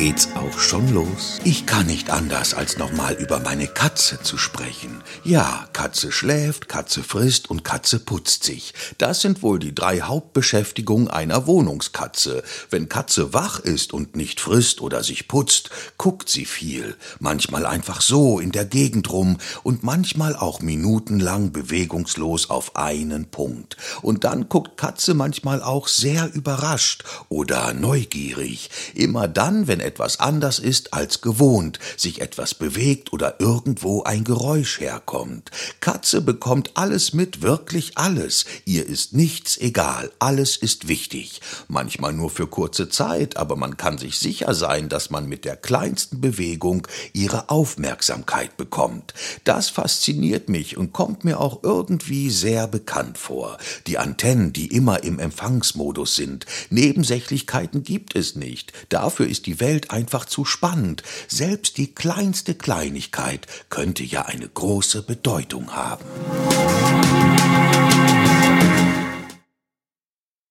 geht's auch schon los. Ich kann nicht anders, als nochmal über meine Katze zu sprechen. Ja, Katze schläft, Katze frisst und Katze putzt sich. Das sind wohl die drei Hauptbeschäftigungen einer Wohnungskatze. Wenn Katze wach ist und nicht frisst oder sich putzt, guckt sie viel. Manchmal einfach so in der Gegend rum und manchmal auch minutenlang bewegungslos auf einen Punkt. Und dann guckt Katze manchmal auch sehr überrascht oder neugierig. Immer dann, wenn etwas anders ist als gewohnt, sich etwas bewegt oder irgendwo ein Geräusch herkommt. Katze bekommt alles mit, wirklich alles. Ihr ist nichts egal, alles ist wichtig. Manchmal nur für kurze Zeit, aber man kann sich sicher sein, dass man mit der kleinsten Bewegung ihre Aufmerksamkeit bekommt. Das fasziniert mich und kommt mir auch irgendwie sehr bekannt vor. Die Antennen, die immer im Empfangsmodus sind. Nebensächlichkeiten gibt es nicht. Dafür ist die Welt Welt einfach zu spannend. Selbst die kleinste Kleinigkeit könnte ja eine große Bedeutung haben.